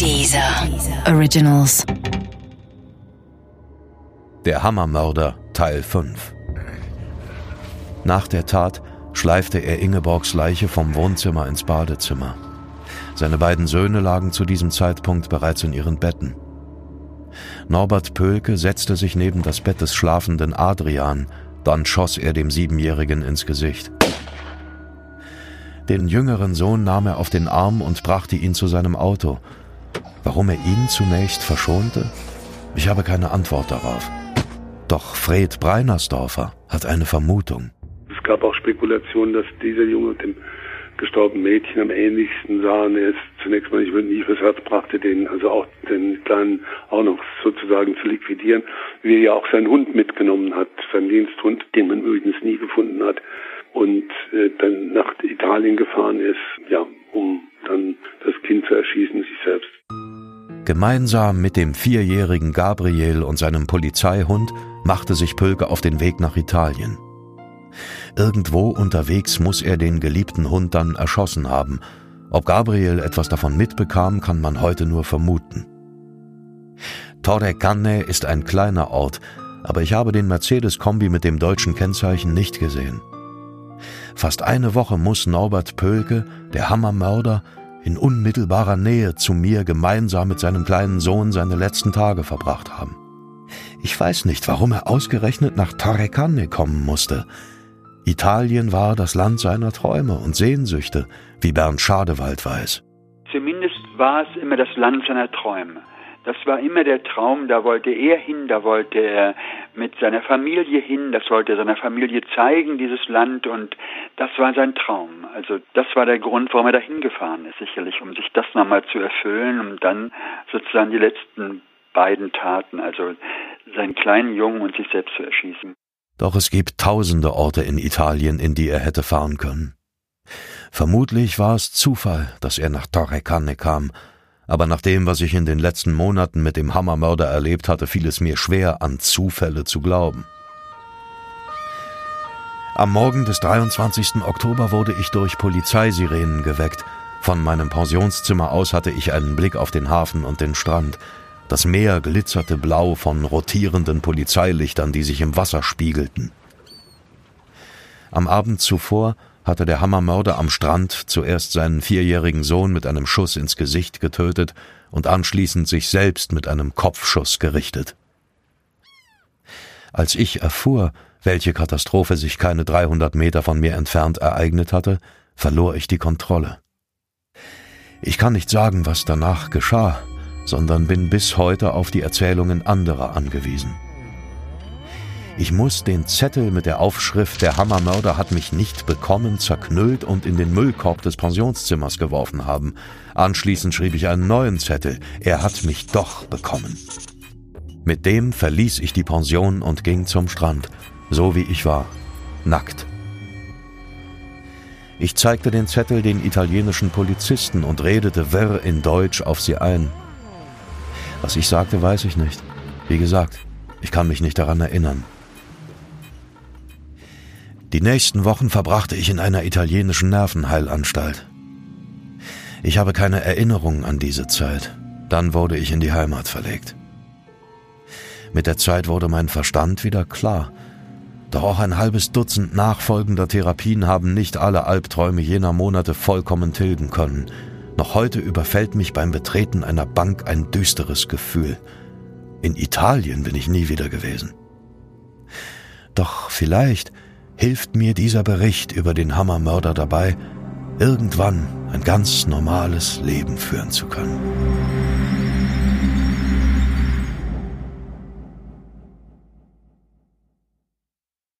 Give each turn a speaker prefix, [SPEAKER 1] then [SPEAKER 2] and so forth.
[SPEAKER 1] Dieser Originals.
[SPEAKER 2] Der Hammermörder Teil 5 Nach der Tat schleifte er Ingeborgs Leiche vom Wohnzimmer ins Badezimmer. Seine beiden Söhne lagen zu diesem Zeitpunkt bereits in ihren Betten. Norbert Pölke setzte sich neben das Bett des schlafenden Adrian, dann schoss er dem Siebenjährigen ins Gesicht. Den jüngeren Sohn nahm er auf den Arm und brachte ihn zu seinem Auto. Warum er ihn zunächst verschonte? Ich habe keine Antwort darauf. Doch Fred Breinersdorfer hat eine Vermutung.
[SPEAKER 3] Es gab auch Spekulationen, dass dieser Junge dem gestorbenen Mädchen am ähnlichsten sah. Und er ist zunächst mal nicht nie fürs Herz brachte, den, also auch den Kleinen auch noch sozusagen zu liquidieren, wie er ja auch seinen Hund mitgenommen hat, seinen Diensthund, den man übrigens nie gefunden hat und äh, dann nach Italien gefahren ist,
[SPEAKER 2] Gemeinsam mit dem vierjährigen Gabriel und seinem Polizeihund machte sich Pölke auf den Weg nach Italien. Irgendwo unterwegs muss er den geliebten Hund dann erschossen haben. Ob Gabriel etwas davon mitbekam, kann man heute nur vermuten. Torre Canne ist ein kleiner Ort, aber ich habe den Mercedes-Kombi mit dem deutschen Kennzeichen nicht gesehen. Fast eine Woche muss Norbert Pölke, der Hammermörder, in unmittelbarer Nähe zu mir gemeinsam mit seinem kleinen Sohn seine letzten Tage verbracht haben. Ich weiß nicht, warum er ausgerechnet nach Torrecanne kommen musste. Italien war das Land seiner Träume und Sehnsüchte, wie Bernd Schadewald weiß.
[SPEAKER 4] Zumindest war es immer das Land seiner Träume. Das war immer der Traum, da wollte er hin, da wollte er mit seiner Familie hin, das wollte er seiner Familie zeigen, dieses Land, und das war sein Traum. Also das war der Grund, warum er da hingefahren ist, sicherlich, um sich das nochmal zu erfüllen, um dann sozusagen die letzten beiden Taten, also seinen kleinen Jungen und sich selbst zu erschießen.
[SPEAKER 2] Doch es gibt tausende Orte in Italien, in die er hätte fahren können. Vermutlich war es Zufall, dass er nach Torre Canne kam, aber nach dem, was ich in den letzten Monaten mit dem Hammermörder erlebt hatte, fiel es mir schwer, an Zufälle zu glauben. Am Morgen des 23. Oktober wurde ich durch Polizeisirenen geweckt. Von meinem Pensionszimmer aus hatte ich einen Blick auf den Hafen und den Strand. Das Meer glitzerte blau von rotierenden Polizeilichtern, die sich im Wasser spiegelten. Am Abend zuvor hatte der Hammermörder am Strand zuerst seinen vierjährigen Sohn mit einem Schuss ins Gesicht getötet und anschließend sich selbst mit einem Kopfschuss gerichtet. Als ich erfuhr, welche Katastrophe sich keine 300 Meter von mir entfernt ereignet hatte, verlor ich die Kontrolle. Ich kann nicht sagen, was danach geschah, sondern bin bis heute auf die Erzählungen anderer angewiesen. Ich muss den Zettel mit der Aufschrift Der Hammermörder hat mich nicht bekommen zerknüllt und in den Müllkorb des Pensionszimmers geworfen haben. Anschließend schrieb ich einen neuen Zettel. Er hat mich doch bekommen. Mit dem verließ ich die Pension und ging zum Strand, so wie ich war, nackt. Ich zeigte den Zettel den italienischen Polizisten und redete wirr in Deutsch auf sie ein. Was ich sagte, weiß ich nicht. Wie gesagt, ich kann mich nicht daran erinnern. Die nächsten Wochen verbrachte ich in einer italienischen Nervenheilanstalt. Ich habe keine Erinnerung an diese Zeit. Dann wurde ich in die Heimat verlegt. Mit der Zeit wurde mein Verstand wieder klar. Doch auch ein halbes Dutzend nachfolgender Therapien haben nicht alle Albträume jener Monate vollkommen tilgen können. Noch heute überfällt mich beim Betreten einer Bank ein düsteres Gefühl. In Italien bin ich nie wieder gewesen. Doch vielleicht hilft mir dieser Bericht über den Hammermörder dabei, irgendwann ein ganz normales Leben führen zu können.